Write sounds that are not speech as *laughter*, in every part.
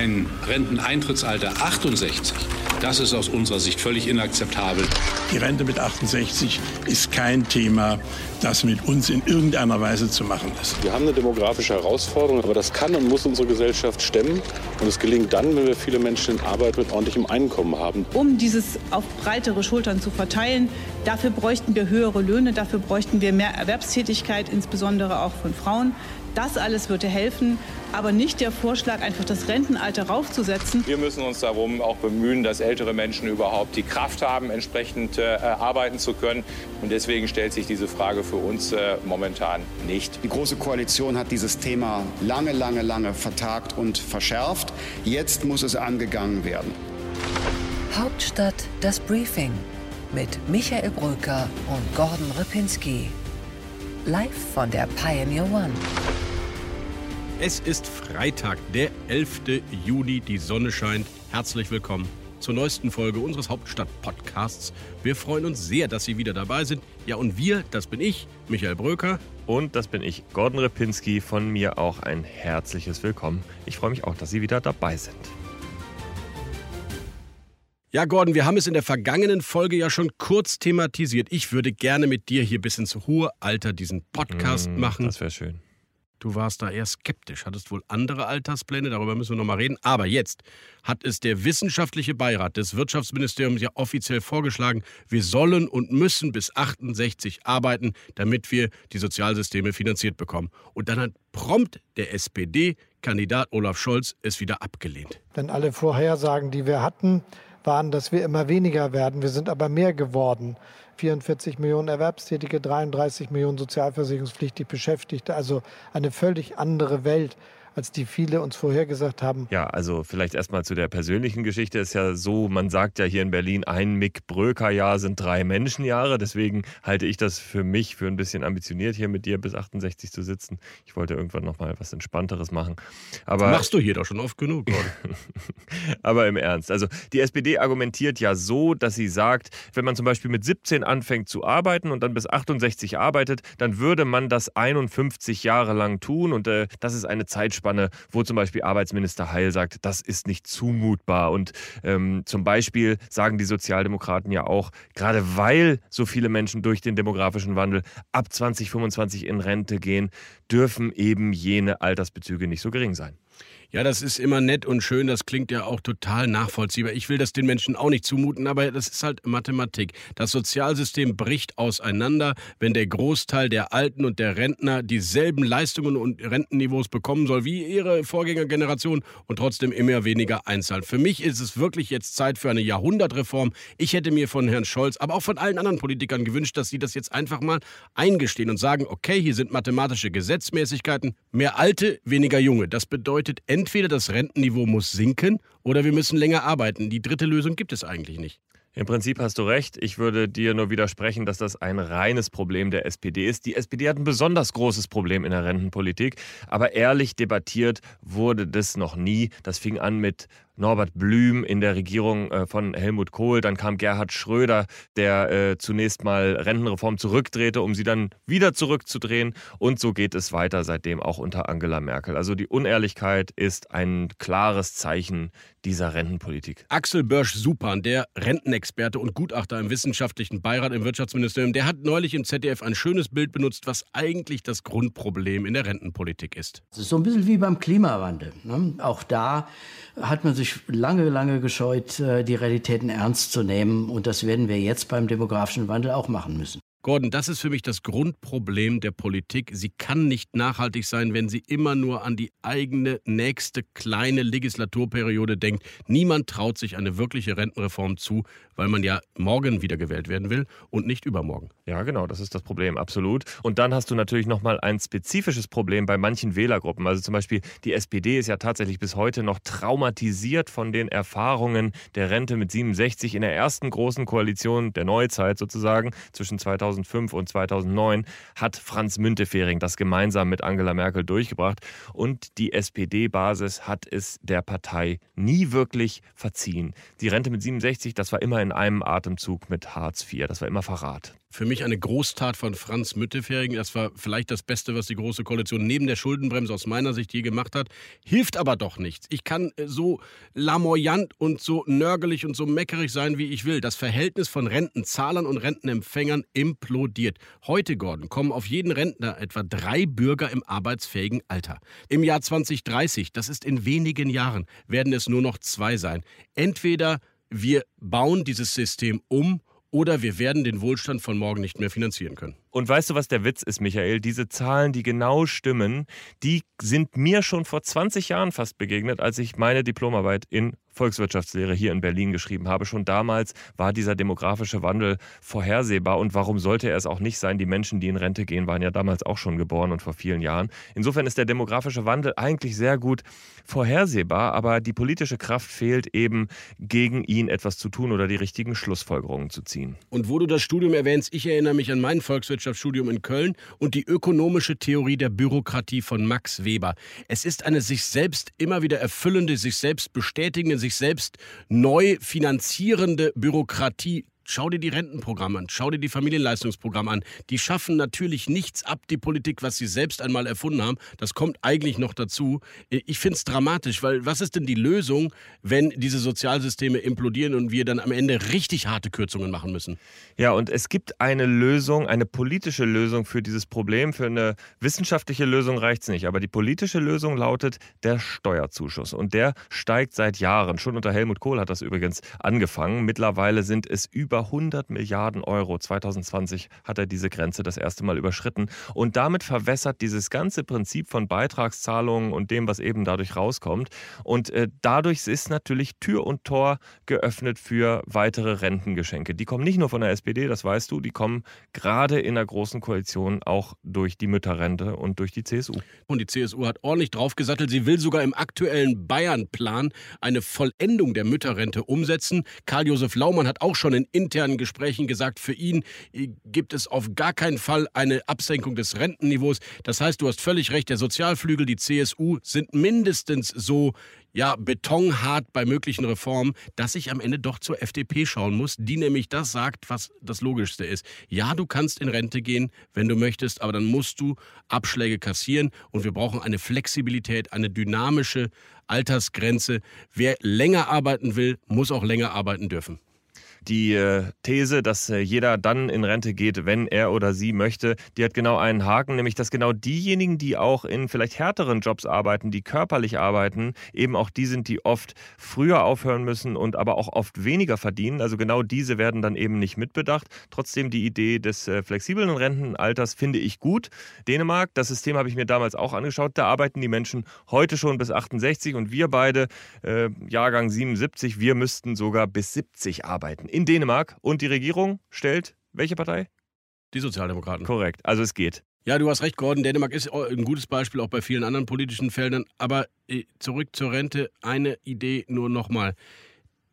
ein Renteneintrittsalter 68, das ist aus unserer Sicht völlig inakzeptabel. Die Rente mit 68 ist kein Thema, das mit uns in irgendeiner Weise zu machen ist. Wir haben eine demografische Herausforderung, aber das kann und muss unsere Gesellschaft stemmen. Und es gelingt dann, wenn wir viele Menschen in Arbeit mit ordentlichem Einkommen haben. Um dieses auf breitere Schultern zu verteilen, dafür bräuchten wir höhere Löhne, dafür bräuchten wir mehr Erwerbstätigkeit, insbesondere auch von Frauen. Das alles würde helfen, aber nicht der Vorschlag, einfach das Rentenalter raufzusetzen. Wir müssen uns darum auch bemühen, dass ältere Menschen überhaupt die Kraft haben, entsprechend äh, arbeiten zu können. Und deswegen stellt sich diese Frage für uns äh, momentan nicht. Die Große Koalition hat dieses Thema lange, lange, lange vertagt und verschärft. Jetzt muss es angegangen werden. Hauptstadt das Briefing mit Michael Brücker und Gordon Ripinski. Live von der Pioneer One. Es ist Freitag, der 11. Juni. Die Sonne scheint. Herzlich willkommen zur neuesten Folge unseres Hauptstadt-Podcasts. Wir freuen uns sehr, dass Sie wieder dabei sind. Ja, und wir, das bin ich, Michael Bröker. Und das bin ich, Gordon Repinski. Von mir auch ein herzliches Willkommen. Ich freue mich auch, dass Sie wieder dabei sind. Ja, Gordon, wir haben es in der vergangenen Folge ja schon kurz thematisiert. Ich würde gerne mit dir hier bis ins hohe Alter diesen Podcast Mm, machen. Das wäre schön. Du warst da eher skeptisch, hattest wohl andere Alterspläne, darüber müssen wir nochmal reden. Aber jetzt hat es der wissenschaftliche Beirat des Wirtschaftsministeriums ja offiziell vorgeschlagen, wir sollen und müssen bis 68 arbeiten, damit wir die Sozialsysteme finanziert bekommen. Und dann hat prompt der SPD-Kandidat Olaf Scholz es wieder abgelehnt. Denn alle Vorhersagen, die wir hatten, waren, dass wir immer weniger werden. Wir sind aber mehr geworden. 44 Millionen Erwerbstätige, 33 Millionen sozialversicherungspflichtig Beschäftigte. Also eine völlig andere Welt, als die viele uns vorhergesagt haben. Ja, also vielleicht erstmal zu der persönlichen Geschichte. Ist ja so, man sagt ja hier in Berlin, ein Mick Bröker-Jahr sind drei Menschenjahre. Deswegen halte ich das für mich für ein bisschen ambitioniert, hier mit dir bis 68 zu sitzen. Ich wollte irgendwann nochmal was Entspannteres machen. Aber Machst du hier doch schon oft genug. *laughs* Aber im Ernst. Also die SPD argumentiert ja so, dass sie sagt, wenn man zum Beispiel mit 17 anfängt zu arbeiten und dann bis 68 arbeitet, dann würde man das 51 Jahre lang tun. Und äh, das ist eine Zeitspanne, wo zum Beispiel Arbeitsminister Heil sagt, das ist nicht zumutbar. Und ähm, zum Beispiel sagen die Sozialdemokraten ja auch, gerade weil so viele Menschen durch den demografischen Wandel ab 2025 in Rente gehen, dürfen eben jene Altersbezüge nicht so gering sein. Ja, das ist immer nett und schön, das klingt ja auch total nachvollziehbar. Ich will das den Menschen auch nicht zumuten, aber das ist halt Mathematik. Das Sozialsystem bricht auseinander, wenn der Großteil der Alten und der Rentner dieselben Leistungen und Rentenniveaus bekommen soll wie ihre Vorgängergeneration und trotzdem immer weniger einzahlen. Für mich ist es wirklich jetzt Zeit für eine Jahrhundertreform. Ich hätte mir von Herrn Scholz, aber auch von allen anderen Politikern gewünscht, dass sie das jetzt einfach mal eingestehen und sagen, okay, hier sind mathematische Gesetzmäßigkeiten, mehr Alte, weniger Junge. Das bedeutet entweder das Rentenniveau muss sinken oder wir müssen länger arbeiten. Die dritte Lösung gibt es eigentlich nicht. Im Prinzip hast du recht. Ich würde dir nur widersprechen, dass das ein reines Problem der SPD ist. Die SPD hat ein besonders großes Problem in der Rentenpolitik, aber ehrlich debattiert wurde das noch nie. Das fing an mit Norbert Blüm in der Regierung äh, von Helmut Kohl. Dann kam Gerhard Schröder, der äh, zunächst mal Rentenreform zurückdrehte, um sie dann wieder zurückzudrehen. Und so geht es weiter seitdem auch unter Angela Merkel. Also die Unehrlichkeit ist ein klares Zeichen dieser Rentenpolitik. Axel Börsch-Supan, der Rentenexperte und Gutachter im wissenschaftlichen Beirat im Wirtschaftsministerium, der hat neulich im ZDF ein schönes Bild benutzt, was eigentlich das Grundproblem in der Rentenpolitik ist. Es ist so ein bisschen wie beim Klimawandel. Ne? Auch da hat man sich lange, lange gescheut, äh, die Realitäten ernst zu nehmen. Und das werden wir jetzt beim demografischen Wandel auch machen müssen. Gordon, das ist für mich das Grundproblem der Politik. Sie kann nicht nachhaltig sein, wenn sie immer nur an die eigene nächste kleine Legislaturperiode denkt. Niemand traut sich eine wirkliche Rentenreform zu, weil man ja morgen wiedergewählt werden will und nicht übermorgen. Ja, genau, das ist das Problem, absolut. Und dann hast du natürlich nochmal ein spezifisches Problem bei manchen Wählergruppen. Also zum Beispiel die SPD ist ja tatsächlich bis heute noch traumatisiert von den Erfahrungen der Rente mit 67 in der ersten großen Koalition der Neuzeit sozusagen zwischen 2000 2005 und 2009 hat Franz Müntefering das gemeinsam mit Angela Merkel durchgebracht und die SPD-Basis hat es der Partei nie wirklich verziehen. Die Rente mit 67, das war immer in einem Atemzug mit Hartz IV, das war immer Verrat. Für mich eine Großtat von Franz Müttefering. Das war vielleicht das Beste, was die Große Koalition neben der Schuldenbremse aus meiner Sicht je gemacht hat. Hilft aber doch nichts. Ich kann äh, so lamoyant und so nörgelig und so meckerig sein, wie ich will. Das Verhältnis von Rentenzahlern und Rentenempfängern implodiert. Heute, Gordon, kommen auf jeden Rentner etwa drei Bürger im arbeitsfähigen Alter. Im Jahr 2030, das ist in wenigen Jahren, werden es nur noch zwei sein. Entweder wir bauen dieses System um oder wir werden den Wohlstand von morgen nicht mehr finanzieren können. Und weißt du, was der Witz ist, Michael? Diese Zahlen, die genau stimmen, die sind mir schon vor 20 Jahren fast begegnet, als ich meine Diplomarbeit in Volkswirtschaftslehre hier in Berlin geschrieben habe. Schon damals war dieser demografische Wandel vorhersehbar. Und warum sollte er es auch nicht sein? Die Menschen, die in Rente gehen, waren ja damals auch schon geboren und vor vielen Jahren. Insofern ist der demografische Wandel eigentlich sehr gut vorhersehbar, aber die politische Kraft fehlt eben, gegen ihn etwas zu tun oder die richtigen Schlussfolgerungen zu ziehen. Und wo du das Studium erwähnst, ich erinnere mich an mein Volkswirtschaftsstudium in Köln und die ökonomische Theorie der Bürokratie von Max Weber. Es ist eine sich selbst immer wieder erfüllende, sich selbst bestätigende, sich selbst neu finanzierende Bürokratie Schau dir die Rentenprogramme an, schau dir die Familienleistungsprogramme an. Die schaffen natürlich nichts ab, die Politik, was sie selbst einmal erfunden haben. Das kommt eigentlich noch dazu. Ich finde es dramatisch, weil was ist denn die Lösung, wenn diese Sozialsysteme implodieren und wir dann am Ende richtig harte Kürzungen machen müssen? Ja, und es gibt eine Lösung, eine politische Lösung für dieses Problem. Für eine wissenschaftliche Lösung reicht es nicht. Aber die politische Lösung lautet der Steuerzuschuss. Und der steigt seit Jahren. Schon unter Helmut Kohl hat das übrigens angefangen. Mittlerweile sind es über 100 Milliarden Euro. 2020 hat er diese Grenze das erste Mal überschritten. Und damit verwässert dieses ganze Prinzip von Beitragszahlungen und dem, was eben dadurch rauskommt. Und äh, dadurch ist natürlich Tür und Tor geöffnet für weitere Rentengeschenke. Die kommen nicht nur von der SPD, das weißt du, die kommen gerade in der Großen Koalition auch durch die Mütterrente und durch die CSU. Und die CSU hat ordentlich draufgesattelt. Sie will sogar im aktuellen Bayern-Plan eine Vollendung der Mütterrente umsetzen. Karl-Josef Laumann hat auch schon in internen Gesprächen gesagt, für ihn äh, gibt es auf gar keinen Fall eine Absenkung des Rentenniveaus. Das heißt, du hast völlig recht, der Sozialflügel, die CSU sind mindestens so ja, betonhart bei möglichen Reformen, dass ich am Ende doch zur FDP schauen muss, die nämlich das sagt, was das Logischste ist. Ja, du kannst in Rente gehen, wenn du möchtest, aber dann musst du Abschläge kassieren und wir brauchen eine Flexibilität, eine dynamische Altersgrenze. Wer länger arbeiten will, muss auch länger arbeiten dürfen die äh, These, dass äh, jeder dann in Rente geht, wenn er oder sie möchte, die hat genau einen Haken, nämlich dass genau diejenigen, die auch in vielleicht härteren Jobs arbeiten, die körperlich arbeiten, eben auch die sind, die oft früher aufhören müssen und aber auch oft weniger verdienen. Also genau diese werden dann eben nicht mitbedacht. Trotzdem die Idee des äh, flexiblen Rentenalters finde ich gut. Dänemark, das System habe ich mir damals auch angeschaut, da arbeiten die Menschen heute schon bis 68 und wir beide, Jahrgang 77, wir müssten sogar bis 70 arbeiten in Dänemark und die Regierung stellt welche Partei? Die Sozialdemokraten. Korrekt, also es geht. Ja, du hast recht, Gordon. Dänemark ist ein gutes Beispiel auch bei vielen anderen politischen Feldern. Aber äh, zurück zur Rente, eine Idee nur nochmal.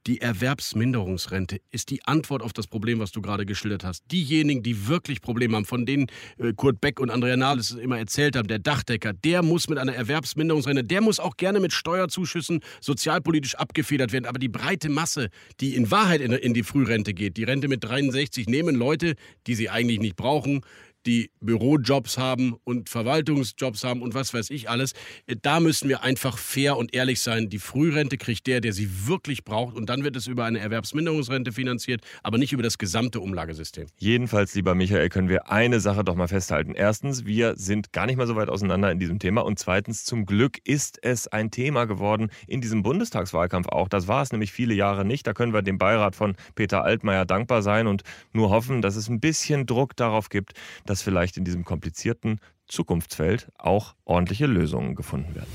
Die Erwerbsminderungsrente ist die Antwort auf das Problem, was du gerade geschildert hast. Diejenigen, die wirklich Probleme haben, von denen äh, Kurt Beck und Andrea Nahles immer erzählt haben, der Dachdecker, der muss mit einer Erwerbsminderungsrente, der muss auch gerne mit Steuerzuschüssen sozialpolitisch abgefedert werden. Aber die breite Masse, die in Wahrheit in die Frührente geht, die Rente mit 63, nehmen Leute, die sie eigentlich nicht brauchen, die Bürojobs haben und Verwaltungsjobs haben und was weiß ich alles. Da müssen wir einfach fair und ehrlich sein. Die Frührente kriegt der, der sie wirklich braucht und dann wird es über eine Erwerbsminderungsrente finanziert, aber nicht über das gesamte Umlagesystem. Jedenfalls, lieber Michael, können wir eine Sache doch mal festhalten. Erstens, wir sind gar nicht mal so weit auseinander in diesem Thema und zweitens, zum Glück ist es ein Thema geworden in diesem Bundestagswahlkampf auch. Das war es nämlich viele Jahre nicht. Da können wir dem Beirat von Peter Altmaier dankbar sein und nur hoffen, dass es ein bisschen Druck darauf gibt, dass vielleicht in diesem komplizierten Zukunftsfeld auch ordentliche Lösungen gefunden werden.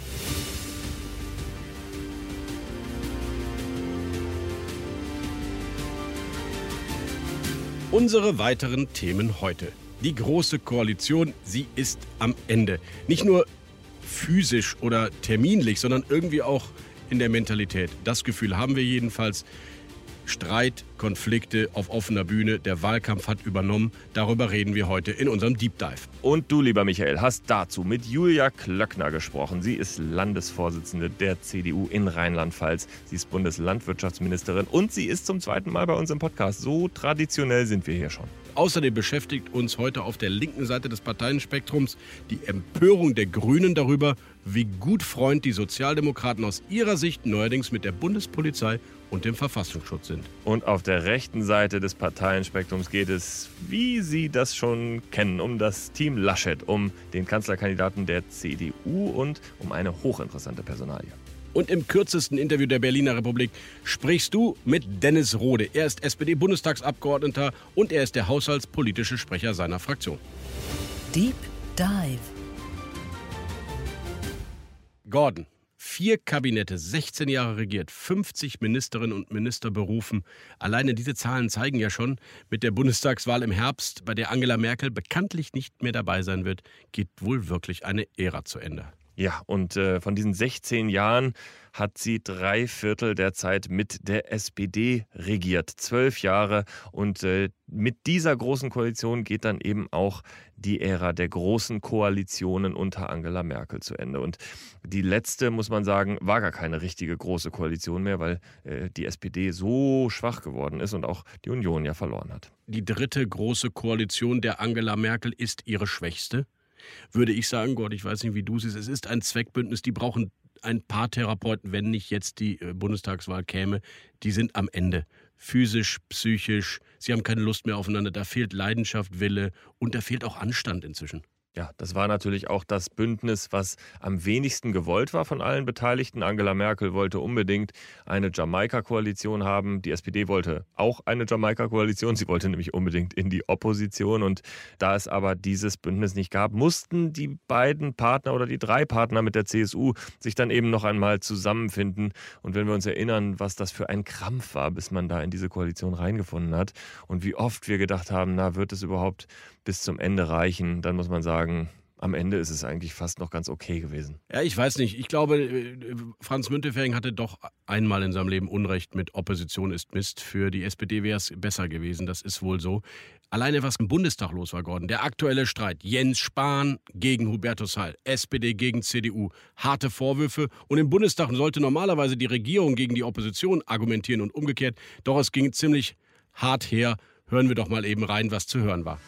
Unsere weiteren Themen heute. Die Große Koalition, sie ist am Ende. Nicht nur physisch oder terminlich, sondern irgendwie auch in der Mentalität. Das Gefühl haben wir jedenfalls. Streit Konflikte auf offener Bühne. Der Wahlkampf hat übernommen. Darüber reden wir heute in unserem Deep Dive. Und du, lieber Michael, hast dazu mit Julia Klöckner gesprochen. Sie ist Landesvorsitzende der CDU in Rheinland-Pfalz. Sie ist Bundeslandwirtschaftsministerin und sie ist zum zweiten Mal bei uns im Podcast. So traditionell sind wir hier schon. Außerdem beschäftigt uns heute auf der linken Seite des Parteienspektrums die Empörung der Grünen darüber, wie gut Freund die Sozialdemokraten aus ihrer Sicht neuerdings mit der Bundespolizei und dem Verfassungsschutz sind. Und auf der rechten Seite des Parteienspektrums geht es, wie Sie das schon kennen, um das Team Laschet, um den Kanzlerkandidaten der CDU und um eine hochinteressante Personalie. Und im kürzesten Interview der Berliner Republik sprichst du mit Dennis Rode. Er ist SPD-Bundestagsabgeordneter und er ist der haushaltspolitische Sprecher seiner Fraktion. Deep Dive. Gordon. Vier Kabinette, 16 Jahre regiert, 50 Ministerinnen und Minister berufen. Alleine diese Zahlen zeigen ja schon, mit der Bundestagswahl im Herbst, bei der Angela Merkel bekanntlich nicht mehr dabei sein wird, geht wohl wirklich eine Ära zu Ende. Ja, und äh, von diesen 16 Jahren hat sie drei Viertel der Zeit mit der SPD regiert. Zwölf Jahre. Und äh, mit dieser großen Koalition geht dann eben auch die Ära der großen Koalitionen unter Angela Merkel zu Ende. Und die letzte, muss man sagen, war gar keine richtige große Koalition mehr, weil äh, die SPD so schwach geworden ist und auch die Union ja verloren hat. Die dritte große Koalition der Angela Merkel ist ihre schwächste? Würde ich sagen, Gott, ich weiß nicht, wie du siehst, es ist ein Zweckbündnis, die brauchen ein paar Therapeuten, wenn nicht jetzt die äh, Bundestagswahl käme, die sind am Ende. Physisch, psychisch, sie haben keine Lust mehr aufeinander, da fehlt Leidenschaft, Wille und da fehlt auch Anstand inzwischen. Ja, das war natürlich auch das Bündnis, was am wenigsten gewollt war von allen Beteiligten. Angela Merkel wollte unbedingt eine Jamaika-Koalition haben. Die SPD wollte auch eine Jamaika-Koalition. Sie wollte nämlich unbedingt in die Opposition. Und da es aber dieses Bündnis nicht gab, mussten die beiden Partner oder die drei Partner mit der CSU sich dann eben noch einmal zusammenfinden. Und wenn wir uns erinnern, was das für ein Krampf war, bis man da in diese Koalition reingefunden hat und wie oft wir gedacht haben, na, wird es überhaupt bis zum Ende reichen, dann muss man sagen, am Ende ist es eigentlich fast noch ganz okay gewesen. Ja, ich weiß nicht. Ich glaube, äh, Franz Müntefering hatte doch einmal in seinem Leben Unrecht mit Opposition ist Mist. Für die SPD wäre es besser gewesen. Das ist wohl so. Alleine was im Bundestag los war, Gordon. Der aktuelle Streit. Jens Spahn gegen Hubertus Heil. SPD gegen CDU. Harte Vorwürfe. Und im Bundestag sollte normalerweise die Regierung gegen die Opposition argumentieren und umgekehrt. Doch es ging ziemlich hart her. Hören wir doch mal eben rein, was zu hören war.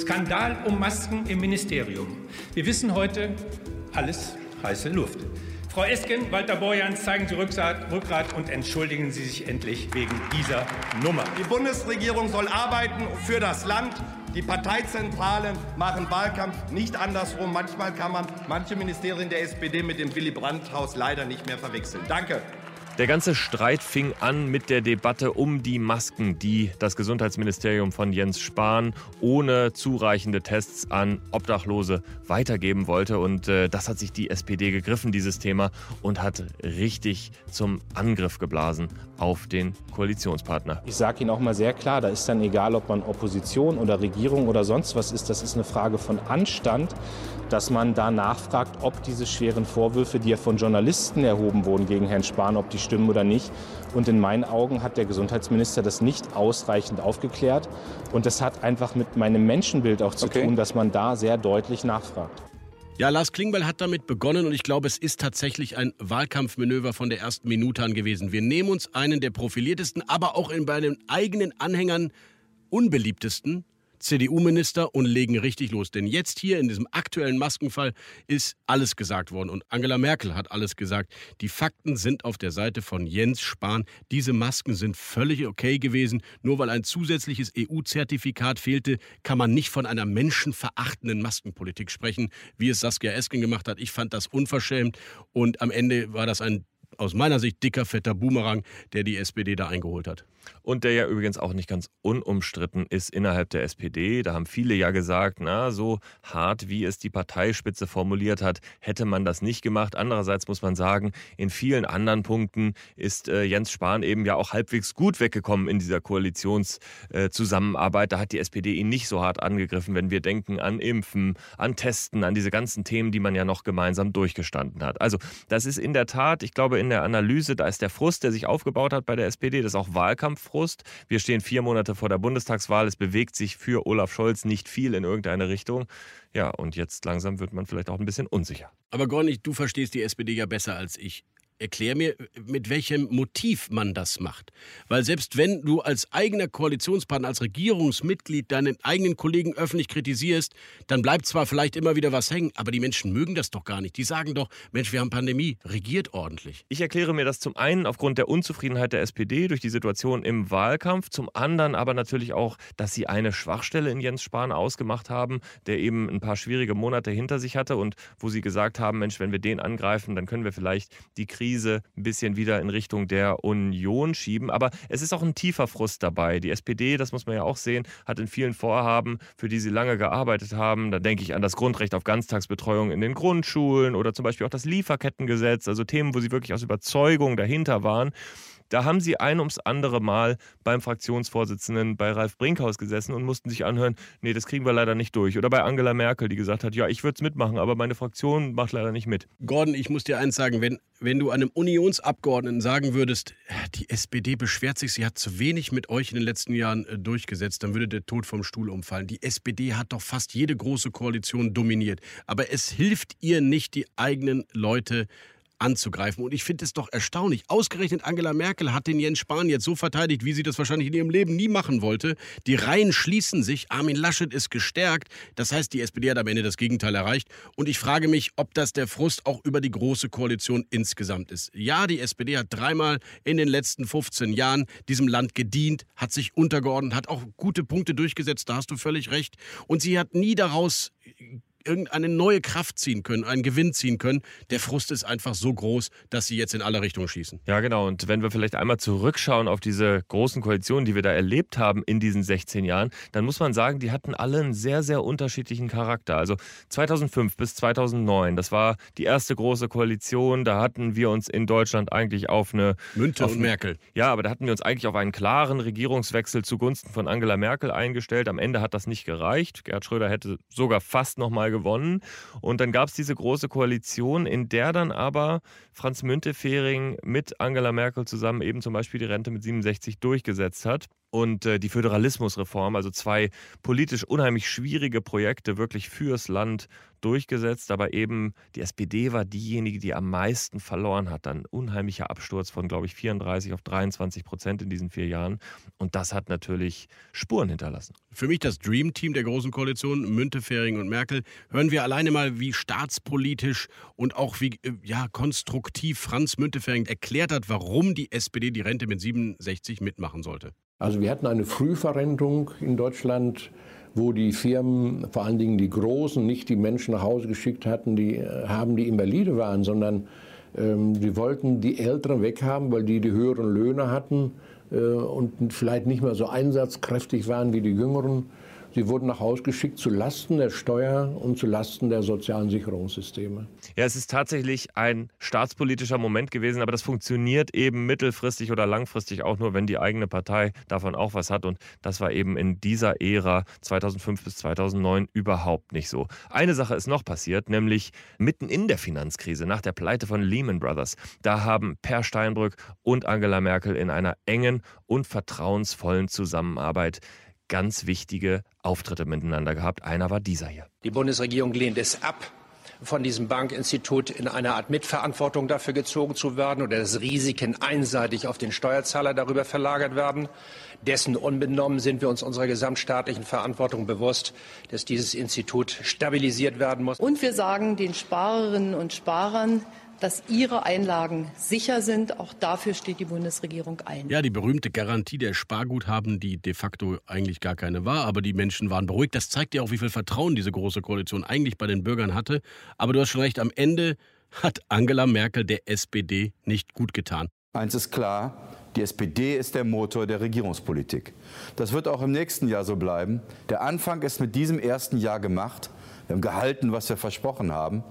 Skandal um Masken im Ministerium. Wir wissen heute, alles heiße Luft. Frau Esken, Walter Borjans, zeigen Sie Rückgrat und entschuldigen Sie sich endlich wegen dieser Nummer. Die Bundesregierung soll arbeiten für das Land. Die Parteizentralen machen Wahlkampf nicht andersrum. Manchmal kann man manche Ministerien der SPD mit dem Willy Brandt-Haus leider nicht mehr verwechseln. Danke. Der ganze Streit fing an mit der Debatte um die Masken, die das Gesundheitsministerium von Jens Spahn ohne zureichende Tests an Obdachlose weitergeben wollte. Und äh, das hat sich die SPD gegriffen, dieses Thema, und hat richtig zum Angriff geblasen auf den Koalitionspartner. Ich sage Ihnen auch mal sehr klar, da ist dann egal, ob man Opposition oder Regierung oder sonst was ist, das ist eine Frage von Anstand dass man da nachfragt, ob diese schweren Vorwürfe, die ja von Journalisten erhoben wurden gegen Herrn Spahn, ob die stimmen oder nicht. Und in meinen Augen hat der Gesundheitsminister das nicht ausreichend aufgeklärt. Und das hat einfach mit meinem Menschenbild auch zu okay. tun, dass man da sehr deutlich nachfragt. Ja, Lars Klingbeil hat damit begonnen und ich glaube, es ist tatsächlich ein Wahlkampfmanöver von der ersten Minute an gewesen. Wir nehmen uns einen der profiliertesten, aber auch in bei den eigenen Anhängern unbeliebtesten CDU-Minister und legen richtig los. Denn jetzt hier in diesem aktuellen Maskenfall ist alles gesagt worden. Und Angela Merkel hat alles gesagt. Die Fakten sind auf der Seite von Jens Spahn. Diese Masken sind völlig okay gewesen. Nur weil ein zusätzliches EU-Zertifikat fehlte, kann man nicht von einer menschenverachtenden Maskenpolitik sprechen, wie es Saskia Esken gemacht hat. Ich fand das unverschämt. Und am Ende war das ein aus meiner Sicht dicker, fetter Boomerang, der die SPD da eingeholt hat. Und der ja übrigens auch nicht ganz unumstritten ist innerhalb der SPD. Da haben viele ja gesagt, na, so hart wie es die Parteispitze formuliert hat, hätte man das nicht gemacht. Andererseits muss man sagen, in vielen anderen Punkten ist äh, Jens Spahn eben ja auch halbwegs gut weggekommen in dieser Koalitionszusammenarbeit. Äh, da hat die SPD ihn nicht so hart angegriffen, wenn wir denken an Impfen, an Testen, an diese ganzen Themen, die man ja noch gemeinsam durchgestanden hat. Also das ist in der Tat, ich glaube, in der Analyse, da ist der Frust, der sich aufgebaut hat bei der SPD, das ist auch Wahlkampffrust. Wir stehen vier Monate vor der Bundestagswahl, es bewegt sich für Olaf Scholz nicht viel in irgendeine Richtung. Ja, und jetzt langsam wird man vielleicht auch ein bisschen unsicher. Aber Gornig, du verstehst die SPD ja besser als ich. Erklär mir, mit welchem Motiv man das macht. Weil selbst wenn du als eigener Koalitionspartner, als Regierungsmitglied deinen eigenen Kollegen öffentlich kritisierst, dann bleibt zwar vielleicht immer wieder was hängen, aber die Menschen mögen das doch gar nicht. Die sagen doch, Mensch, wir haben Pandemie, regiert ordentlich. Ich erkläre mir das zum einen aufgrund der Unzufriedenheit der SPD durch die Situation im Wahlkampf, zum anderen aber natürlich auch, dass sie eine Schwachstelle in Jens Spahn ausgemacht haben, der eben ein paar schwierige Monate hinter sich hatte und wo sie gesagt haben, Mensch, wenn wir den angreifen, dann können wir vielleicht die Krise Krise ein bisschen wieder in Richtung der Union schieben. Aber es ist auch ein tiefer Frust dabei. Die SPD, das muss man ja auch sehen, hat in vielen Vorhaben, für die sie lange gearbeitet haben, da denke ich an das Grundrecht auf Ganztagsbetreuung in den Grundschulen oder zum Beispiel auch das Lieferkettengesetz, also Themen, wo sie wirklich aus Überzeugung dahinter waren. Da haben sie ein ums andere Mal beim Fraktionsvorsitzenden bei Ralf Brinkhaus gesessen und mussten sich anhören, nee, das kriegen wir leider nicht durch. Oder bei Angela Merkel, die gesagt hat, ja, ich würde es mitmachen, aber meine Fraktion macht leider nicht mit. Gordon, ich muss dir eins sagen, wenn, wenn du einem Unionsabgeordneten sagen würdest, die SPD beschwert sich, sie hat zu wenig mit euch in den letzten Jahren äh, durchgesetzt, dann würde der Tod vom Stuhl umfallen. Die SPD hat doch fast jede große Koalition dominiert. Aber es hilft ihr nicht, die eigenen Leute anzugreifen. Und ich finde es doch erstaunlich. Ausgerechnet Angela Merkel hat den Jens Spahn jetzt so verteidigt, wie sie das wahrscheinlich in ihrem Leben nie machen wollte. Die Reihen schließen sich. Armin Laschet ist gestärkt. Das heißt, die SPD hat am Ende das Gegenteil erreicht. Und ich frage mich, ob das der Frust auch über die Große Koalition insgesamt ist. Ja, die SPD hat dreimal in den letzten 15 Jahren diesem Land gedient, hat sich untergeordnet, hat auch gute Punkte durchgesetzt. Da hast du völlig recht. Und sie hat nie daraus irgendeine neue Kraft ziehen können, einen Gewinn ziehen können. Der Frust ist einfach so groß, dass sie jetzt in alle Richtungen schießen. Ja, genau. Und wenn wir vielleicht einmal zurückschauen auf diese großen Koalitionen, die wir da erlebt haben in diesen 16 Jahren, dann muss man sagen, die hatten alle einen sehr, sehr unterschiedlichen Charakter. Also 2005 bis 2009, das war die erste große Koalition. Da hatten wir uns in Deutschland eigentlich auf eine... Münte auf und Merkel. Ja, aber da hatten wir uns eigentlich auf einen klaren Regierungswechsel zugunsten von Angela Merkel eingestellt. Am Ende hat das nicht gereicht. Gerhard Schröder hätte sogar fast noch gewonnen. Und dann gab es diese große Koalition, in der dann aber Franz Müntefering mit Angela Merkel zusammen eben zum Beispiel die Rente mit 67 durchgesetzt hat und äh, die Föderalismusreform, also zwei politisch unheimlich schwierige Projekte wirklich fürs Land durchgesetzt. Aber eben die SPD war diejenige, die am meisten verloren hat. Ein unheimlicher Absturz von, glaube ich, 34 auf 23 Prozent in diesen vier Jahren. Und das hat natürlich Spuren hinterlassen. Für mich das Dream Team der Großen Koalition, Müntefering und Merkel. Hören wir alleine mal, wie staatspolitisch und auch wie äh, ja, konstruktiv Franz Müntefering erklärt hat, warum die SPD die Rente mit 67 mitmachen sollte. Also wir hatten eine Frühverrentung in Deutschland, wo die Firmen, vor allen Dingen die Großen, nicht die Menschen nach Hause geschickt hatten, die äh, haben, die Invalide waren, sondern ähm, die wollten die Älteren weghaben, weil die die höheren Löhne hatten äh, und vielleicht nicht mehr so einsatzkräftig waren wie die Jüngeren. Sie wurden nach Hause geschickt zu Lasten der Steuer und zu Lasten der sozialen Sicherungssysteme. Ja, es ist tatsächlich ein staatspolitischer Moment gewesen, aber das funktioniert eben mittelfristig oder langfristig auch nur, wenn die eigene Partei davon auch was hat. Und das war eben in dieser Ära 2005 bis 2009 überhaupt nicht so. Eine Sache ist noch passiert, nämlich mitten in der Finanzkrise, nach der Pleite von Lehman Brothers. Da haben Per Steinbrück und Angela Merkel in einer engen und vertrauensvollen Zusammenarbeit ganz wichtige Auftritte miteinander gehabt. Einer war dieser hier. Die Bundesregierung lehnt es ab, von diesem Bankinstitut in eine Art Mitverantwortung dafür gezogen zu werden oder dass Risiken einseitig auf den Steuerzahler darüber verlagert werden. Dessen unbenommen sind wir uns unserer gesamtstaatlichen Verantwortung bewusst, dass dieses Institut stabilisiert werden muss. Und wir sagen den Sparerinnen und Sparern, dass ihre Einlagen sicher sind. Auch dafür steht die Bundesregierung ein. Ja, die berühmte Garantie der Sparguthaben, die de facto eigentlich gar keine war, aber die Menschen waren beruhigt. Das zeigt ja auch, wie viel Vertrauen diese große Koalition eigentlich bei den Bürgern hatte. Aber du hast schon recht, am Ende hat Angela Merkel der SPD nicht gut getan. Eins ist klar, die SPD ist der Motor der Regierungspolitik. Das wird auch im nächsten Jahr so bleiben. Der Anfang ist mit diesem ersten Jahr gemacht. Wir haben gehalten, was wir versprochen haben.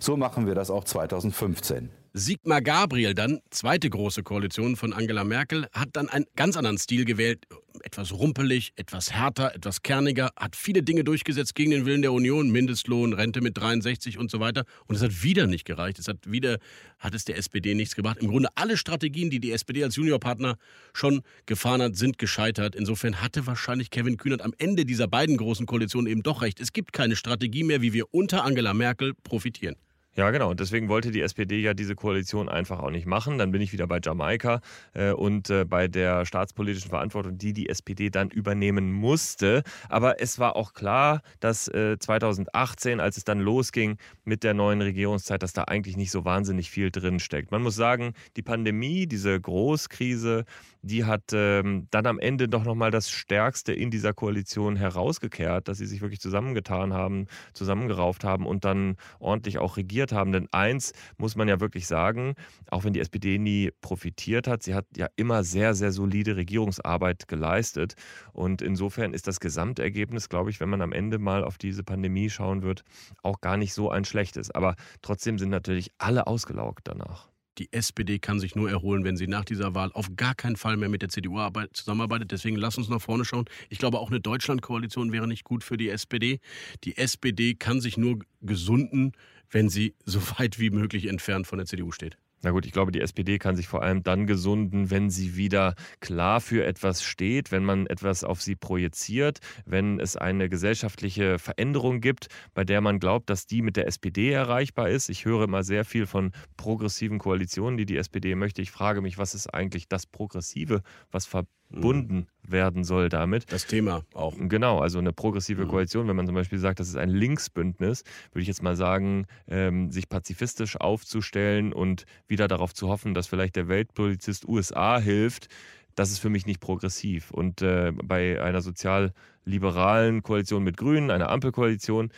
So machen wir das auch 2015. Sigmar Gabriel dann, zweite große Koalition von Angela Merkel, hat dann einen ganz anderen Stil gewählt. Etwas rumpelig, etwas härter, etwas kerniger, hat viele Dinge durchgesetzt gegen den Willen der Union, Mindestlohn, Rente mit 63 und so weiter. Und es hat wieder nicht gereicht. Es hat wieder, hat es der SPD nichts gebracht. Im Grunde alle Strategien, die die SPD als Juniorpartner schon gefahren hat, sind gescheitert. Insofern hatte wahrscheinlich Kevin Kühnert am Ende dieser beiden großen Koalitionen eben doch recht. Es gibt keine Strategie mehr, wie wir unter Angela Merkel profitieren. Ja, genau. Und deswegen wollte die SPD ja diese Koalition einfach auch nicht machen. Dann bin ich wieder bei Jamaika äh, und äh, bei der staatspolitischen Verantwortung, die die SPD dann übernehmen musste. Aber es war auch klar, dass äh, 2018, als es dann losging mit der neuen Regierungszeit, dass da eigentlich nicht so wahnsinnig viel drin steckt. Man muss sagen, die Pandemie, diese Großkrise, die hat ähm, dann am Ende doch nochmal das Stärkste in dieser Koalition herausgekehrt, dass sie sich wirklich zusammengetan haben, zusammengerauft haben und dann ordentlich auch regiert haben. Denn eins muss man ja wirklich sagen, auch wenn die SPD nie profitiert hat, sie hat ja immer sehr, sehr solide Regierungsarbeit geleistet. Und insofern ist das Gesamtergebnis, glaube ich, wenn man am Ende mal auf diese Pandemie schauen wird, auch gar nicht so ein schlechtes. Aber trotzdem sind natürlich alle ausgelaugt danach. Die SPD kann sich nur erholen, wenn sie nach dieser Wahl auf gar keinen Fall mehr mit der CDU zusammenarbeitet. Deswegen lass uns nach vorne schauen. Ich glaube, auch eine Deutschlandkoalition wäre nicht gut für die SPD. Die SPD kann sich nur gesunden, wenn sie so *laughs* weit wie möglich entfernt von der CDU steht. Na gut, ich glaube, die SPD kann sich vor allem dann gesunden, wenn sie wieder klar für etwas steht, wenn man etwas auf sie projiziert, wenn es eine gesellschaftliche Veränderung gibt, bei der man glaubt, dass die mit der SPD erreichbar ist. Ich höre immer sehr viel von progressiven Koalitionen, die die SPD möchte. Ich frage mich, was ist eigentlich das Progressive, was verbunden werden soll damit. Das Thema auch. Genau, also eine progressive mhm. Koalition, wenn man zum Beispiel sagt, das ist ein Linksbündnis, würde ich jetzt mal sagen, ähm, sich pazifistisch aufzustellen und wieder darauf zu hoffen, dass vielleicht der Weltpolizist USA hilft, das ist für mich nicht progressiv. Und äh, bei einer sozial-liberalen Koalition mit Grünen, einer Ampelkoalition,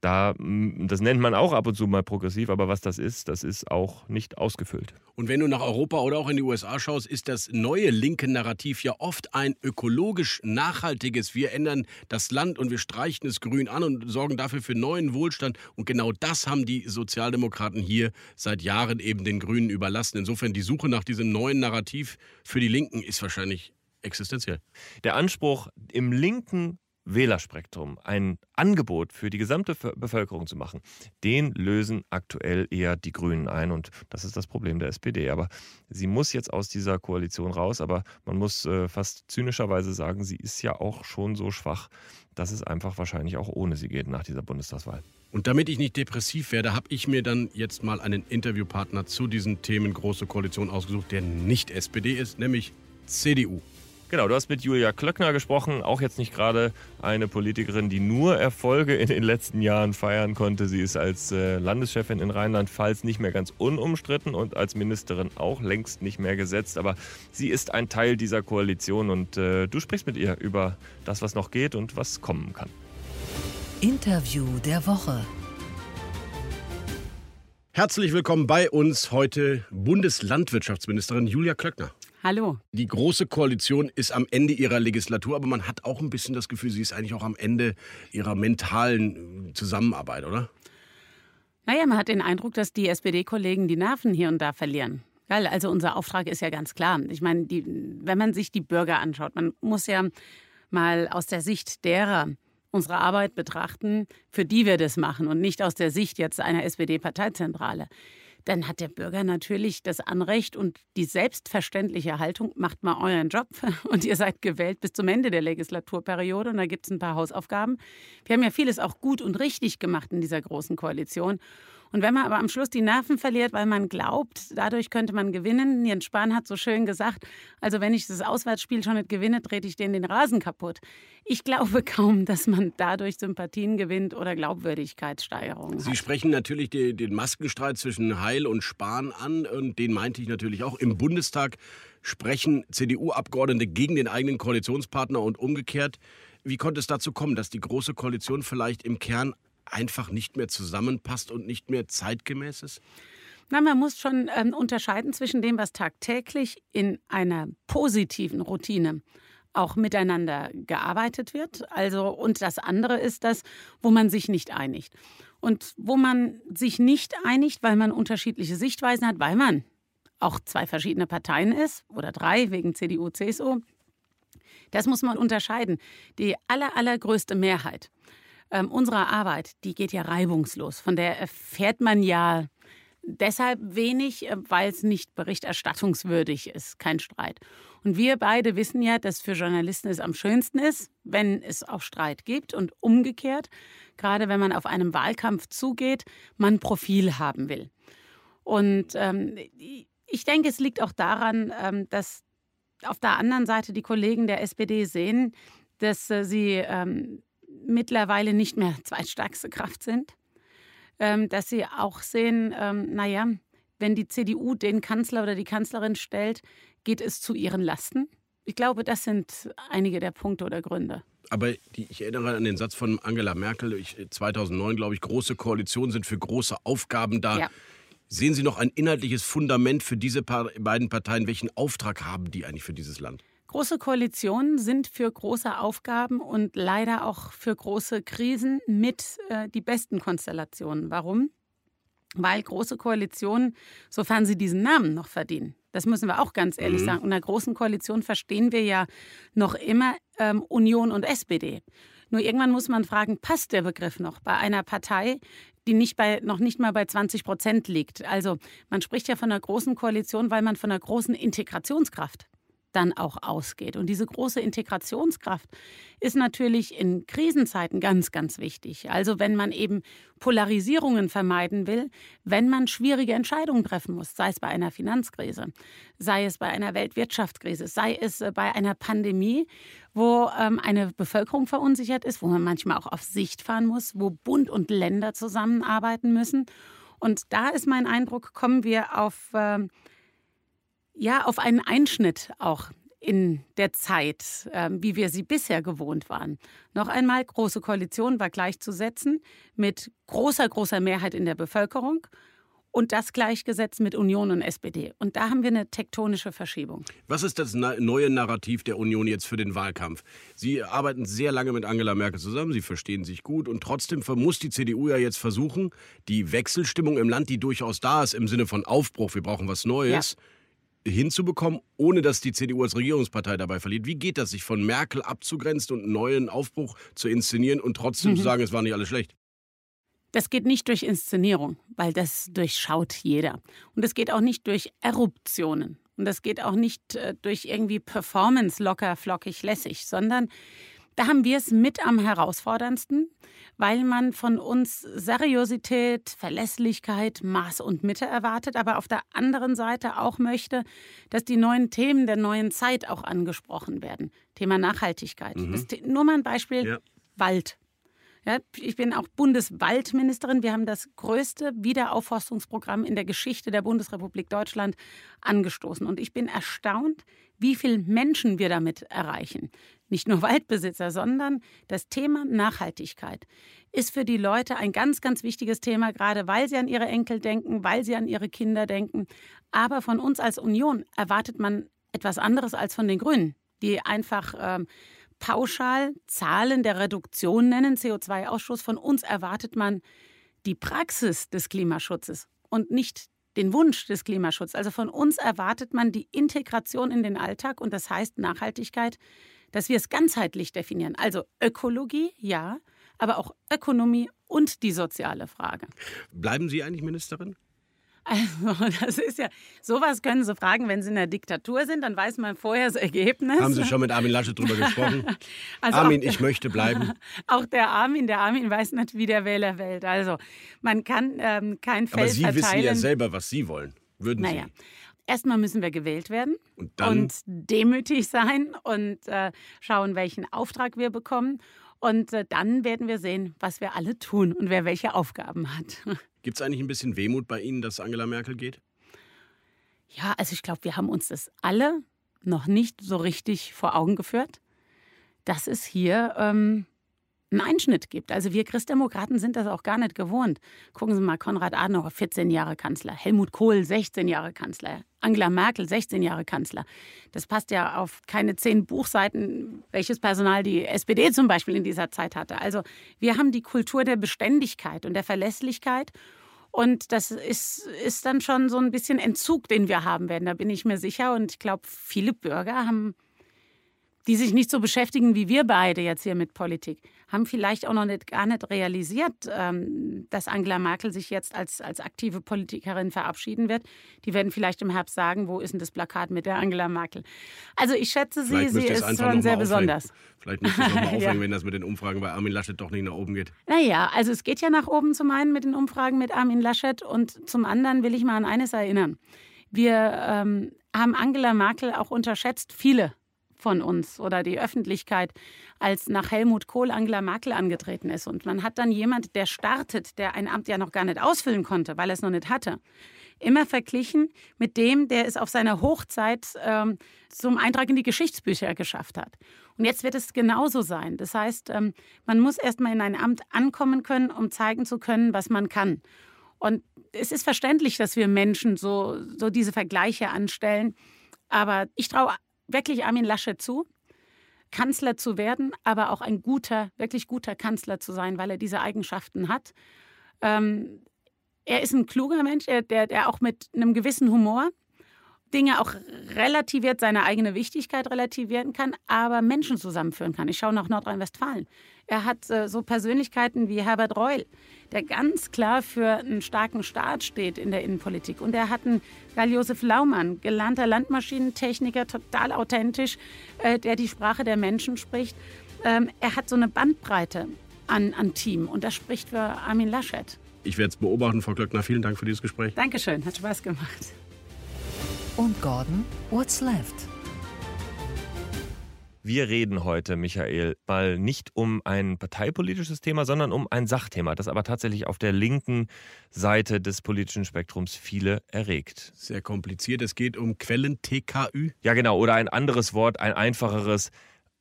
da, das nennt man auch ab und zu mal progressiv, aber was das ist, das ist auch nicht ausgefüllt. Und wenn du nach Europa oder auch in die USA schaust, ist das neue linke Narrativ ja oft ein ökologisch nachhaltiges. Wir ändern das Land und wir streichen es grün an und sorgen dafür für neuen Wohlstand. Und genau das haben die Sozialdemokraten hier seit Jahren eben den Grünen überlassen. Insofern die Suche nach diesem neuen Narrativ für die Linken ist wahrscheinlich existenziell. Der Anspruch, im linken Wählerspektrum ein Angebot für die gesamte Bevölkerung zu machen, den lösen aktuell eher die Grünen ein. Und das ist das Problem der SPD. Aber sie muss jetzt aus dieser Koalition raus. Aber man muss äh, fast zynischerweise sagen, sie ist ja auch schon so schwach, dass es einfach wahrscheinlich auch ohne sie geht nach dieser Bundestagswahl. Und damit ich nicht depressiv werde, habe ich mir dann jetzt mal einen Interviewpartner zu diesen Themen Große Koalition ausgesucht, der nicht SPD ist, nämlich CDU. Genau, du hast mit Julia Klöckner gesprochen, auch jetzt nicht gerade eine Politikerin, die nur Erfolge in den letzten Jahren feiern konnte. Sie ist als äh, Landeschefin in Rheinland-Pfalz nicht mehr ganz unumstritten und als Ministerin auch längst nicht mehr gesetzt. Aber sie ist ein Teil dieser Koalition und äh, du sprichst mit ihr über das, was noch geht und was kommen kann. Interview der Woche. Herzlich willkommen bei uns heute Bundeslandwirtschaftsministerin Julia Klöckner. Hallo. Die Große Koalition ist am Ende ihrer Legislatur, aber man hat auch ein bisschen das Gefühl, sie ist eigentlich auch am Ende ihrer mentalen äh, Zusammenarbeit, oder? Naja, man hat den Eindruck, dass die SPD-Kollegen die Nerven hier und da verlieren. Geil, also unser Auftrag ist ja ganz klar. Ich meine, die, wenn man sich die Bürger anschaut, man muss ja mal aus der Sicht derer unsere Arbeit betrachten, für die wir das machen und nicht aus der Sicht jetzt einer SPD-Parteizentrale dann hat der Bürger natürlich das Anrecht und die selbstverständliche Haltung, macht mal euren Job *laughs* und ihr seid gewählt bis zum Ende der Legislaturperiode und da gibt es ein paar Hausaufgaben. Wir haben ja vieles auch gut und richtig gemacht in dieser großen Koalition. Und wenn man aber am Schluss die Nerven verliert, weil man glaubt, dadurch könnte man gewinnen, Jens Spahn hat so schön gesagt, also wenn ich das Auswärtsspiel schon nicht gewinne, trete ich denen den Rasen kaputt. Ich glaube *laughs* kaum, dass man dadurch Sympathien gewinnt oder Glaubwürdigkeitssteigerungen. Sie sprechen natürlich die, den Maskenstreit zwischen Heil und Spahn an und den meinte ich natürlich auch. Im Bundestag sprechen CDU-Abgeordnete gegen den eigenen Koalitionspartner und umgekehrt. Wie konnte es dazu kommen, dass die Große Koalition vielleicht im Kern einfach nicht mehr zusammenpasst und nicht mehr zeitgemäß ist? Na, man muss schon ähm, unterscheiden zwischen dem, was tagtäglich in einer positiven Routine auch miteinander gearbeitet wird. Also, und das andere ist das, wo man sich nicht einigt. und wo man sich nicht einigt, weil man unterschiedliche Sichtweisen hat, weil man auch zwei verschiedene Parteien ist oder drei wegen CDU, CSU. Das muss man unterscheiden. Die aller, allergrößte Mehrheit ähm, unserer Arbeit, die geht ja reibungslos. Von der erfährt man ja deshalb wenig, äh, weil es nicht berichterstattungswürdig ist. Kein Streit. Und wir beide wissen ja, dass für Journalisten es am schönsten ist, wenn es auch Streit gibt und umgekehrt, gerade wenn man auf einem Wahlkampf zugeht, man Profil haben will. Und ähm, ich denke, es liegt auch daran, ähm, dass auf der anderen Seite die Kollegen der SPD sehen, dass äh, sie ähm, mittlerweile nicht mehr zweitstärkste Kraft sind. Ähm, dass sie auch sehen, ähm, naja, wenn die CDU den Kanzler oder die Kanzlerin stellt, geht es zu ihren Lasten. Ich glaube, das sind einige der Punkte oder Gründe. Aber die, ich erinnere an den Satz von Angela Merkel, ich, 2009, glaube ich, große Koalitionen sind für große Aufgaben da. Ja. Sehen Sie noch ein inhaltliches Fundament für diese beiden Parteien? Welchen Auftrag haben die eigentlich für dieses Land? Große Koalitionen sind für große Aufgaben und leider auch für große Krisen mit äh, die besten Konstellationen. Warum? Weil große Koalitionen, sofern sie diesen Namen noch verdienen, das müssen wir auch ganz ehrlich mhm. sagen. Unter großen Koalition verstehen wir ja noch immer ähm, Union und SPD. Nur irgendwann muss man fragen, passt der Begriff noch bei einer Partei, die nicht bei, noch nicht mal bei 20 Prozent liegt? Also man spricht ja von einer großen Koalition, weil man von einer großen Integrationskraft dann auch ausgeht. Und diese große Integrationskraft ist natürlich in Krisenzeiten ganz, ganz wichtig. Also wenn man eben Polarisierungen vermeiden will, wenn man schwierige Entscheidungen treffen muss, sei es bei einer Finanzkrise, sei es bei einer Weltwirtschaftskrise, sei es äh, bei einer Pandemie, wo ähm, eine Bevölkerung verunsichert ist, wo man manchmal auch auf Sicht fahren muss, wo Bund und Länder zusammenarbeiten müssen. Und da ist mein Eindruck, kommen wir auf äh, ja, auf einen Einschnitt auch in der Zeit, äh, wie wir sie bisher gewohnt waren. Noch einmal, große Koalition war gleichzusetzen mit großer, großer Mehrheit in der Bevölkerung und das gleichgesetzt mit Union und SPD. Und da haben wir eine tektonische Verschiebung. Was ist das neue Narrativ der Union jetzt für den Wahlkampf? Sie arbeiten sehr lange mit Angela Merkel zusammen, Sie verstehen sich gut und trotzdem muss die CDU ja jetzt versuchen, die Wechselstimmung im Land, die durchaus da ist im Sinne von Aufbruch, wir brauchen was Neues, ja hinzubekommen, ohne dass die CDU als Regierungspartei dabei verliert? Wie geht das, sich von Merkel abzugrenzen und einen neuen Aufbruch zu inszenieren und trotzdem mhm. zu sagen, es war nicht alles schlecht? Das geht nicht durch Inszenierung, weil das durchschaut jeder. Und es geht auch nicht durch Eruptionen. Und das geht auch nicht äh, durch irgendwie Performance locker, flockig, lässig, sondern da haben wir es mit am herausforderndsten, weil man von uns Seriosität, Verlässlichkeit, Maß und Mitte erwartet, aber auf der anderen Seite auch möchte, dass die neuen Themen der neuen Zeit auch angesprochen werden. Thema Nachhaltigkeit. Mhm. Das, nur mal ein Beispiel: ja. Wald. Ja, ich bin auch Bundeswaldministerin. Wir haben das größte Wiederaufforstungsprogramm in der Geschichte der Bundesrepublik Deutschland angestoßen. Und ich bin erstaunt, wie viele Menschen wir damit erreichen. Nicht nur *laughs* Waldbesitzer, sondern das Thema Nachhaltigkeit ist für die Leute ein ganz, ganz wichtiges Thema, gerade weil sie an ihre Enkel denken, weil sie an ihre Kinder denken. Aber von uns als Union erwartet man etwas anderes als von den Grünen, die einfach ähm, pauschal Zahlen der Reduktion nennen, CO2-Ausstoß. Von uns erwartet man die Praxis des Klimaschutzes und nicht den Wunsch des Klimaschutzes. Also von uns erwartet man die Integration in den Alltag und das heißt Nachhaltigkeit, dass wir es ganzheitlich definieren. Also Ökologie, ja, aber auch Ökonomie und die soziale Frage. Bleiben Sie eigentlich Ministerin? Also, das ist ja, sowas können Sie fragen, wenn Sie in der Diktatur sind, dann weiß man vorher das Ergebnis. Haben Sie schon mit Armin Laschet drüber gesprochen? *laughs* Also Armin, ich möchte bleiben. *laughs* Auch der Armin, der Armin weiß nicht, wie der Wähler wählt. Also, man kann ähm, kein Feld Aber Sie verteilen. wissen ja selber, was Sie wollen. Würden naja. Sie? Erstmal müssen wir gewählt werden und, dann? und demütig sein und äh, schauen, welchen Auftrag wir bekommen. Und äh, dann werden wir sehen, was wir alle tun und wer welche Aufgaben hat. *laughs* Gibt es eigentlich ein bisschen Wehmut bei Ihnen, dass Angela Merkel geht? Ja, also ich glaube, wir haben uns das alle noch nicht so richtig vor Augen geführt, dass es hier ähm, einen Einschnitt gibt. Also wir Christdemokraten sind das auch gar nicht gewohnt. Gucken Sie mal, Konrad Adenauer, 14 Jahre Kanzler, Helmut Kohl, 16 Jahre Kanzler, Angela Merkel, 16 Jahre Kanzler. Das passt ja auf keine zehn Buchseiten, welches Personal die SPD zum Beispiel in dieser Zeit hatte. Also wir haben die Kultur der Beständigkeit und der Verlässlichkeit. Und das ist, ist dann schon so ein bisschen Entzug, den wir haben werden. Da bin ich mir sicher. Und ich glaube, viele Bürger haben die sich nicht so beschäftigen wie wir beide jetzt hier mit Politik, haben vielleicht auch noch nicht, gar nicht realisiert, ähm, dass Angela Merkel sich jetzt als, als aktive Politikerin verabschieden wird. Die werden vielleicht im Herbst sagen, wo ist denn das Plakat mit der Angela Merkel? Also ich schätze sie, sie ist schon sehr besonders. Vielleicht müsste es nochmal *laughs* aufhängen, ja. wenn das mit den Umfragen bei Armin Laschet doch nicht nach oben geht. Naja, also es geht ja nach oben zum einen mit den Umfragen mit Armin Laschet und zum anderen will ich mal an eines erinnern. Wir ähm, haben Angela Merkel auch unterschätzt, viele von uns oder die Öffentlichkeit, als nach Helmut Kohl Angela Merkel angetreten ist. Und man hat dann jemand, der startet, der ein Amt ja noch gar nicht ausfüllen konnte, weil er es noch nicht hatte, immer verglichen mit dem, der es auf seiner Hochzeit ähm, zum Eintrag in die Geschichtsbücher geschafft hat. Und jetzt wird es genauso sein. Das heißt, ähm, man muss erst mal in ein Amt ankommen können, um zeigen zu können, was man kann. Und es ist verständlich, dass wir Menschen so, so diese Vergleiche anstellen. Aber ich traue wirklich Armin Laschet zu, Kanzler zu werden, aber auch ein guter, wirklich guter Kanzler zu sein, weil er diese Eigenschaften hat. Ähm, er ist ein kluger Mensch, der, der auch mit einem gewissen Humor Dinge auch relativiert, seine eigene Wichtigkeit relativieren kann, aber Menschen zusammenführen kann. Ich schaue nach Nordrhein-Westfalen. Er hat äh, so Persönlichkeiten wie Herbert Reul, der ganz klar für einen starken Staat steht in der Innenpolitik. Und er hat einen Karl-Josef Laumann, gelernter Landmaschinentechniker, total authentisch, äh, der die Sprache der Menschen spricht. Ähm, er hat so eine Bandbreite an, an Team und das spricht für Armin Laschet. Ich werde es beobachten, Frau Glöckner. Vielen Dank für dieses Gespräch. Dankeschön, hat Spaß gemacht. Und Gordon, what's left? Wir reden heute, Michael, mal nicht um ein parteipolitisches Thema, sondern um ein Sachthema, das aber tatsächlich auf der linken Seite des politischen Spektrums viele erregt. Sehr kompliziert. Es geht um Quellen-TKÜ. Ja, genau. Oder ein anderes Wort, ein einfacheres.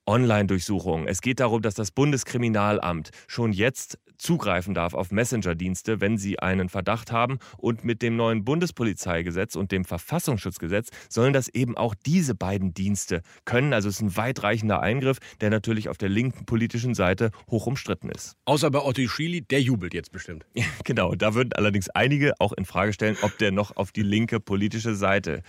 Online-Durchsuchungen. Es geht darum, dass das Bundeskriminalamt schon jetzt zugreifen darf auf Messenger-Dienste, wenn sie einen Verdacht haben. Und mit dem neuen Bundespolizeigesetz und dem Verfassungsschutzgesetz sollen das eben auch diese beiden Dienste können. Also es ist ein weitreichender Eingriff, der natürlich auf der linken politischen Seite hoch umstritten ist. Außer bei Otto Schily, der jubelt jetzt bestimmt. genau, da würden allerdings einige auch in Frage stellen, ob der noch auf die linke politische Seite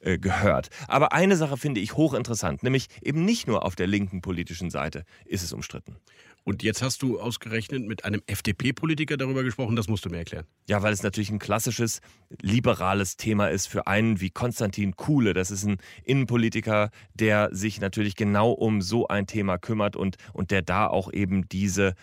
äh, gehört. Aber eine Sache finde ich hochinteressant, nämlich eben nicht nur auf der linken politischen Seite ist es umstritten. Und jetzt hast du ausgerechnet mit einem FDP-Politiker darüber gesprochen, das musst du mir erklären. Ja, weil es natürlich ein klassisches liberales Thema ist für einen wie Konstantin Kuhle. Das ist ein Innenpolitiker, der sich natürlich genau um so ein Thema kümmert und, und der da auch eben diese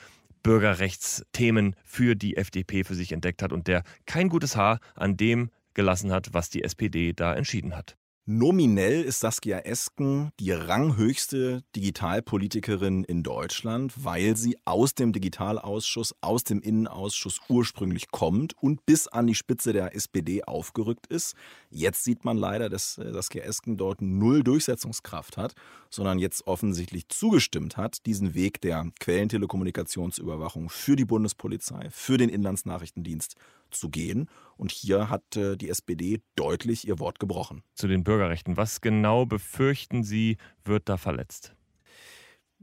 Bürgerrechtsthemen für die FDP für sich entdeckt hat und der kein gutes Haar an dem gelassen hat, was die SPD da entschieden hat. Nominell ist Saskia Esken die ranghöchste Digitalpolitikerin in Deutschland, weil sie aus dem Digitalausschuss, aus dem Innenausschuss ursprünglich kommt und bis an die Spitze der SPD aufgerückt ist. Jetzt sieht man leider, dass äh, Saskia Esken dort null Durchsetzungskraft hat, sondern jetzt offensichtlich zugestimmt hat, diesen Weg der Quellentelekommunikationsüberwachung für die Bundespolizei, für den Inlandsnachrichtendienst zu gehen. Und hier hat äh, die SPD deutlich ihr Wort gebrochen. Zu den Bürgerrechten. Was genau befürchten Sie, wird da verletzt?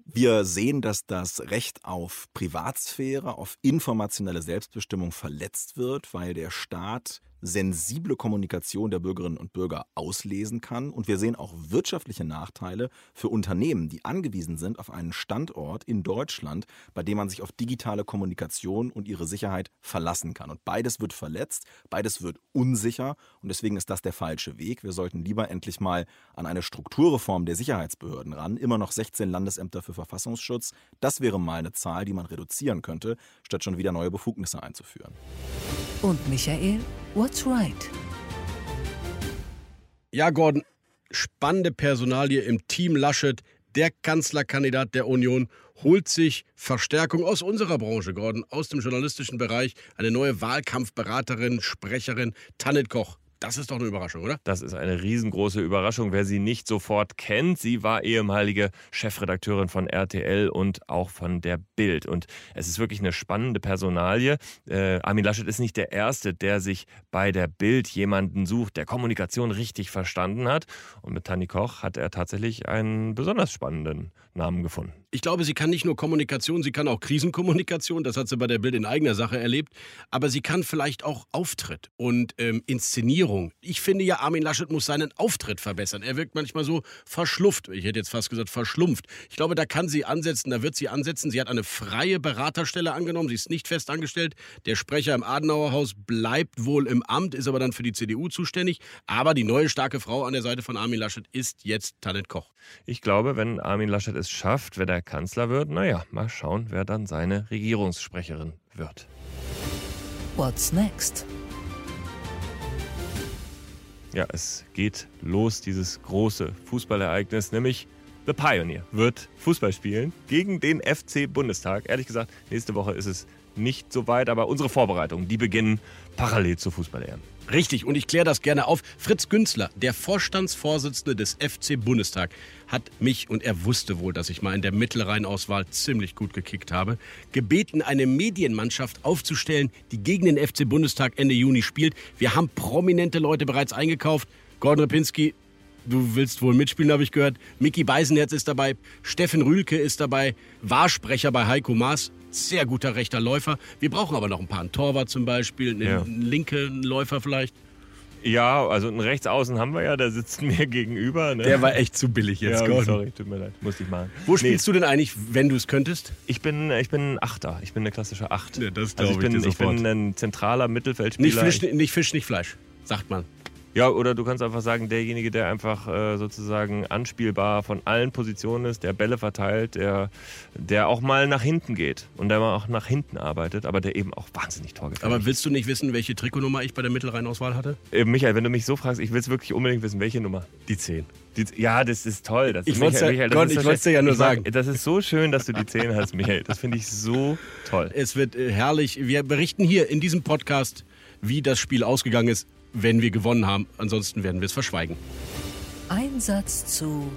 Wir sehen, dass das Recht auf Privatsphäre, auf informationelle Selbstbestimmung verletzt wird, weil der Staat sensible Kommunikation der Bürgerinnen und Bürger auslesen kann. Und wir sehen auch wirtschaftliche Nachteile für Unternehmen, die angewiesen sind auf einen Standort in Deutschland, bei dem man sich auf digitale Kommunikation und ihre Sicherheit verlassen kann. Und beides wird verletzt, beides wird unsicher. Und deswegen ist das der falsche Weg. Wir sollten lieber endlich mal an eine Strukturreform der Sicherheitsbehörden ran. Immer noch 16 Landesämter für Verfassungsschutz. Das wäre mal eine Zahl, die man reduzieren könnte, statt schon wieder neue Befugnisse einzuführen. Und Michael, what's right? Ja, Gordon, spannende Personalie im Team Laschet. Der Kanzlerkandidat der Union holt sich Verstärkung aus unserer Branche, Gordon, aus dem journalistischen Bereich. Eine neue Wahlkampfberaterin, Sprecherin, Tanit Koch. Das ist doch eine Überraschung, oder? Das ist eine riesengroße Überraschung, wer sie nicht sofort kennt. Sie war ehemalige Chefredakteurin von RTL und auch von der Bild. Und es ist wirklich eine spannende Personalie. Äh, Armin Laschet ist nicht der Erste, der sich bei der Bild jemanden sucht, der Kommunikation richtig verstanden hat. Und mit Tanni Koch hat er tatsächlich einen besonders spannenden Namen gefunden. Ich glaube, sie kann nicht nur Kommunikation, sie kann auch Krisenkommunikation. Das hat sie bei der Bild in eigener Sache erlebt. Aber sie kann vielleicht auch Auftritt und ähm, Inszenierung. Ich finde ja, Armin Laschet muss seinen Auftritt verbessern. Er wirkt manchmal so verschlufft. Ich hätte jetzt fast gesagt verschlumpft. Ich glaube, da kann sie ansetzen, da wird sie ansetzen. Sie hat eine freie Beraterstelle angenommen. Sie ist nicht fest angestellt. Der Sprecher im Adenauerhaus bleibt wohl im Amt, ist aber dann für die CDU zuständig. Aber die neue starke Frau an der Seite von Armin Laschet ist jetzt Tanit Koch. Ich glaube, wenn Armin Laschet es schafft, wenn er Kanzler wird, naja, mal schauen, wer dann seine Regierungssprecherin wird. What's next? Ja, es geht los, dieses große Fußballereignis, nämlich The Pioneer wird Fußball spielen gegen den FC Bundestag. Ehrlich gesagt, nächste Woche ist es nicht so weit, aber unsere Vorbereitungen, die beginnen parallel zur Fußball-EM. Richtig, und ich kläre das gerne auf. Fritz Günzler, der Vorstandsvorsitzende des FC Bundestag, hat mich, und er wusste wohl, dass ich mal in der Mittelrheinauswahl ziemlich gut gekickt habe, gebeten, eine Medienmannschaft aufzustellen, die gegen den FC Bundestag Ende Juni spielt. Wir haben prominente Leute bereits eingekauft. Gordon Repinski, du willst wohl mitspielen, habe ich gehört. Mickey Beisenherz ist dabei, Steffen Rühlke ist dabei, Wahrsprecher bei Heiko Maas sehr guter rechter Läufer. Wir brauchen aber noch ein paar. Ein Torwart zum Beispiel, einen Ja. linken Läufer vielleicht. Ja, also einen Rechtsaußen haben wir ja, der sitzt *laughs* mir gegenüber. Ne? Der war echt zu billig jetzt, ja, Gordon. Sorry, tut mir leid, musste ich machen. Wo spielst du denn eigentlich, wenn du es könntest? Ich bin, ich bin ein Achter. Ich bin eine klassische Acht. Ja, das also ich ich bin, dir ich bin ein zentraler Mittelfeldspieler. Nicht Fisch, nicht Fisch, nicht Fleisch, sagt man. Ja, oder du kannst einfach sagen, derjenige, der einfach äh, sozusagen anspielbar von allen Positionen ist, der Bälle verteilt, der, der auch mal nach hinten geht und der mal auch nach hinten arbeitet, aber der eben auch wahnsinnig torgefährlich Aber willst du nicht wissen, welche Trikotnummer ich bei der Mittelrheinauswahl hatte? Äh, Michael, wenn du mich so fragst, ich will es wirklich unbedingt wissen, welche Nummer? Die 10. Die, ja, das ist toll. Das, Ich ja- Gott, ist ich so dir ja schön. nur mag- sagen. Das ist so schön, dass du die 10 hast, Michael. Das finde ich so toll. Es wird äh, herrlich. Wir berichten hier in diesem Podcast, wie das Spiel ausgegangen ist, wenn wir gewonnen haben. Ansonsten werden wir es verschweigen. Ein Satz zu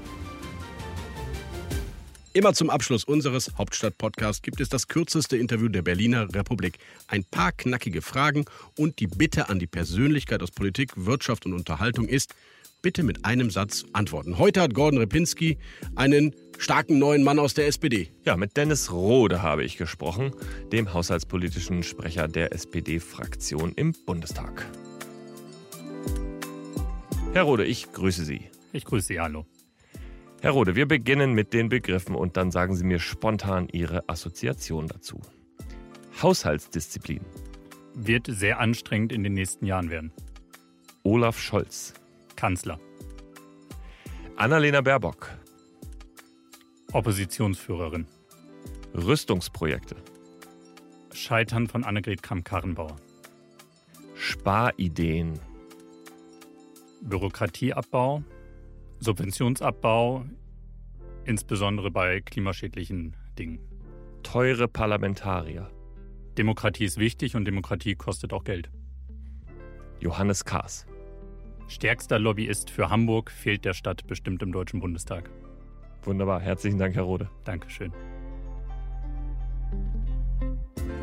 Immer zum Abschluss unseres Hauptstadt-Podcasts gibt es das kürzeste Interview der Berliner Republik. Ein paar knackige Fragen und die Bitte an die Persönlichkeit aus Politik, Wirtschaft und Unterhaltung ist, bitte mit einem Satz antworten. Heute hat Gordon Repinski einen starken neuen Mann aus der SPD. Ja, mit Dennis Rode habe ich gesprochen, dem haushaltspolitischen Sprecher der SPD-Fraktion im Bundestag. Herr Rode, ich grüße Sie. Ich grüße Sie, hallo. Herr Rode, wir beginnen mit den Begriffen und dann sagen Sie mir spontan Ihre Assoziation dazu. Haushaltsdisziplin. Wird sehr anstrengend in den nächsten Jahren werden. Olaf Scholz. Kanzler. Annalena Baerbock. Oppositionsführerin. Rüstungsprojekte. Scheitern von Annegret Kramp-Karrenbauer. Sparideen. Bürokratieabbau. Subventionsabbau. Insbesondere bei klimaschädlichen Dingen. Teure Parlamentarier. Demokratie ist wichtig und Demokratie kostet auch Geld. Johannes Kahrs. Stärkster Lobbyist für Hamburg fehlt der Stadt bestimmt im Deutschen Bundestag. Wunderbar. Herzlichen Dank, Herr Rode. Dankeschön.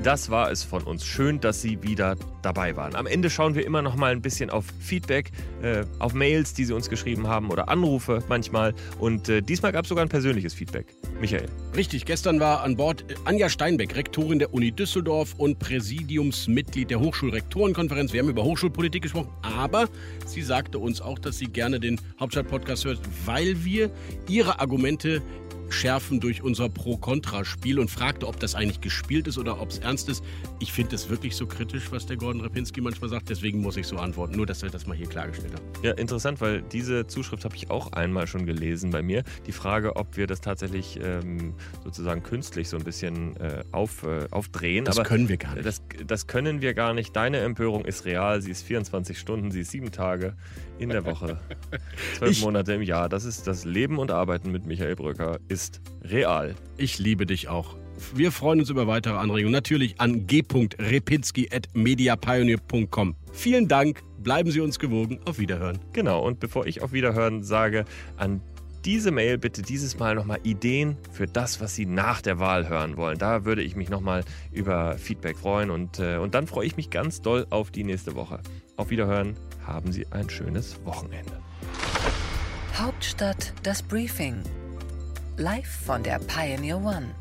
Das war es von uns. Schön, dass Sie wieder dabei waren. Am Ende schauen wir immer noch mal ein bisschen auf Feedback, äh, auf Mails, die Sie uns geschrieben haben oder Anrufe manchmal. Und äh, diesmal gab es sogar ein persönliches Feedback. Michael. Richtig, gestern war an Bord äh, Anja Steinbeck, Rektorin der Uni Düsseldorf und Präsidiumsmitglied der Hochschulrektorenkonferenz. Wir haben über Hochschulpolitik gesprochen, aber sie sagte uns auch, dass sie gerne den Hauptstadt-Podcast hört, weil wir ihre Argumente schärfen durch unser Pro-Kontra-Spiel und fragte, ob das eigentlich gespielt ist oder ob es ernst ist. Ich finde es wirklich so kritisch, was der Gordon Repinski manchmal sagt, deswegen muss ich so antworten. Nur, dass wir das mal hier klargestellt haben. Ja, interessant, weil diese Zuschrift habe ich auch einmal schon gelesen bei mir. Die Frage, ob wir das tatsächlich ähm, sozusagen künstlich so ein bisschen äh, auf, äh, aufdrehen. Das können wir gar nicht. Das, das können wir gar nicht. Deine Empörung ist real. Sie ist 24 Stunden, sie ist sieben Tage in der Woche, *laughs* zwölf Monate im Jahr. Das ist das Leben und Arbeiten mit Michael Bröcker ist real. Ich liebe dich auch. Wir freuen uns über weitere Anregungen. Natürlich an g.repinski.mediapioneer.com. Vielen Dank. Bleiben Sie uns gewogen. Auf Wiederhören. Genau. Und bevor ich auf Wiederhören sage, an diese Mail bitte dieses Mal nochmal Ideen für das, was Sie nach der Wahl hören wollen. Da würde ich mich nochmal über Feedback freuen und, äh, und dann freue ich mich ganz doll auf die nächste Woche. Auf Wiederhören, haben Sie ein schönes Wochenende. Hauptstadt das Briefing. Live von der Pioneer One.